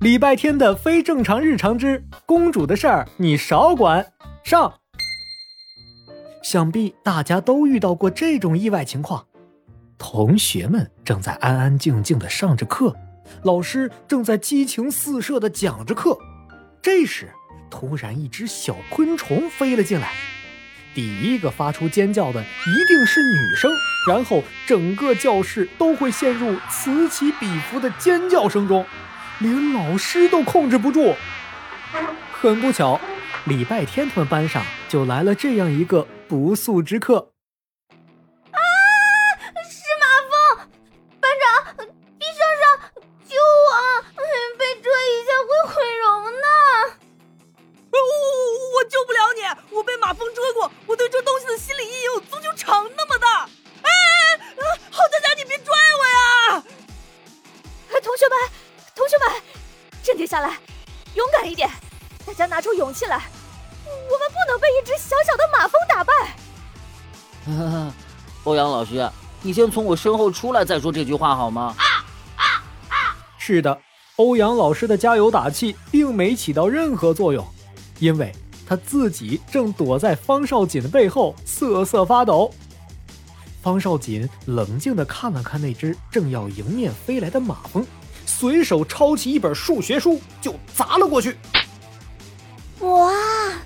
礼拜天的非正常日常之公主的事儿，你少管。上。想必大家都遇到过这种意外情况：同学们正在安安静静的上着课，老师正在激情四射的讲着课。这时，突然一只小昆虫飞了进来。第一个发出尖叫的一定是女生，然后整个教室都会陷入此起彼伏的尖叫声中，连老师都控制不住。很不巧，礼拜天他们班上就来了这样一个不速之客。下来，勇敢一点！大家拿出勇气来，我们不能被一只小小的马蜂打败。欧阳老师，你先从我身后出来再说这句话好吗？是的，欧阳老师的加油打气并没起到任何作用，因为他自己正躲在方少锦的背后瑟瑟发抖。方少锦冷静地看了看那只正要迎面飞来的马蜂。随手抄起一本数学书就砸了过去。哇，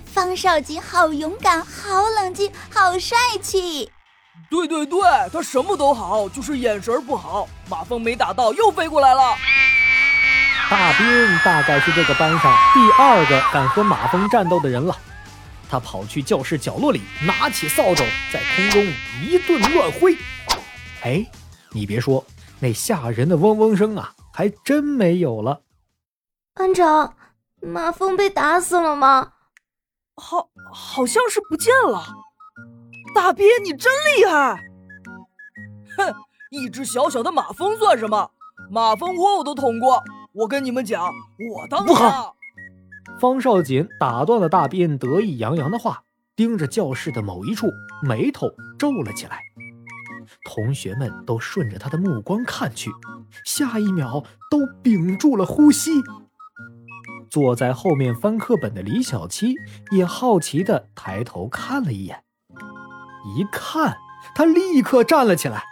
方少吉好勇敢，好冷静，好帅气！对对对，他什么都好，就是眼神不好。马蜂没打到，又飞过来了。大兵大概是这个班上第二个敢和马蜂战斗的人了。他跑去教室角落里，拿起扫帚，在空中一顿乱挥。哎，你别说，那吓人的嗡嗡声啊！还真没有了，班长，马蜂被打死了吗？好，好像是不见了。大鳖，你真厉害！哼，一只小小的马蜂算什么？马蜂窝我都捅过。我跟你们讲，我当不好。方少锦打断了大鳖得意洋洋的话，盯着教室的某一处，眉头皱了起来。同学们都顺着他的目光看去，下一秒都屏住了呼吸。坐在后面翻课本的李小七也好奇地抬头看了一眼，一看，他立刻站了起来。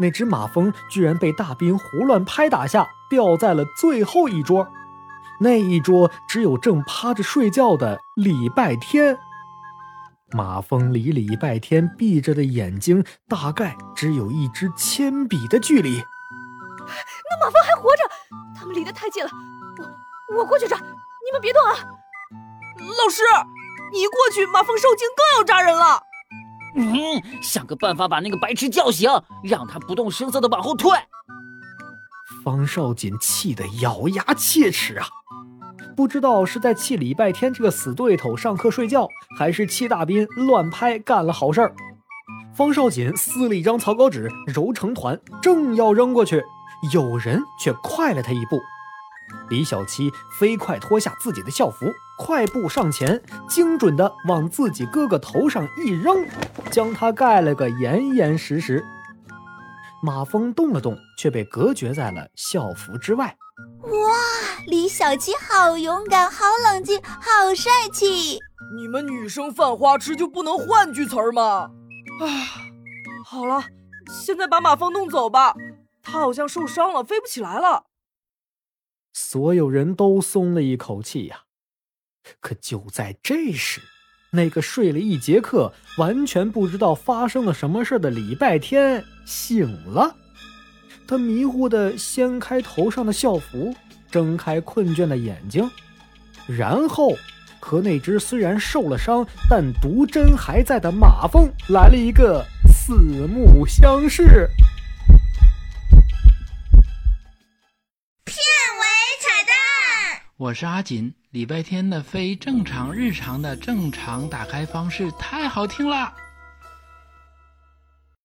那只马蜂居然被大兵胡乱拍打下掉在了最后一桌，那一桌只有正趴着睡觉的礼拜天。马蜂离礼拜天闭着的眼睛大概只有一支铅笔的距离。那马蜂还活着，他们离得太近了。我我过去抓，你们别动啊！老师，你一过去，马蜂受惊更要扎人了。嗯，想个办法把那个白痴叫醒，让他不动声色的往后退。方少锦气得咬牙切齿啊！不知道是在气礼拜天这个死对头上课睡觉，还是气大斌乱拍干了好事儿。方少锦撕了一张草稿纸，揉成团，正要扔过去，有人却快了他一步。李小七飞快脱下自己的校服，快步上前，精准地往自己哥哥头上一扔，将他盖了个严严实实。马蜂动了动，却被隔绝在了校服之外。哇，李小七好勇敢，好冷静，好帅气！你们女生犯花痴就不能换句词儿吗？啊，好了，现在把马蜂弄走吧，他好像受伤了，飞不起来了。所有人都松了一口气呀。可就在这时，那个睡了一节课、完全不知道发生了什么事的礼拜天醒了。他迷糊地掀开头上的校服，睁开困倦的眼睛，然后和那只虽然受了伤但毒针还在的马蜂来了一个四目相视。片尾彩蛋，我是阿锦。礼拜天的非正常日常的正常打开方式太好听了。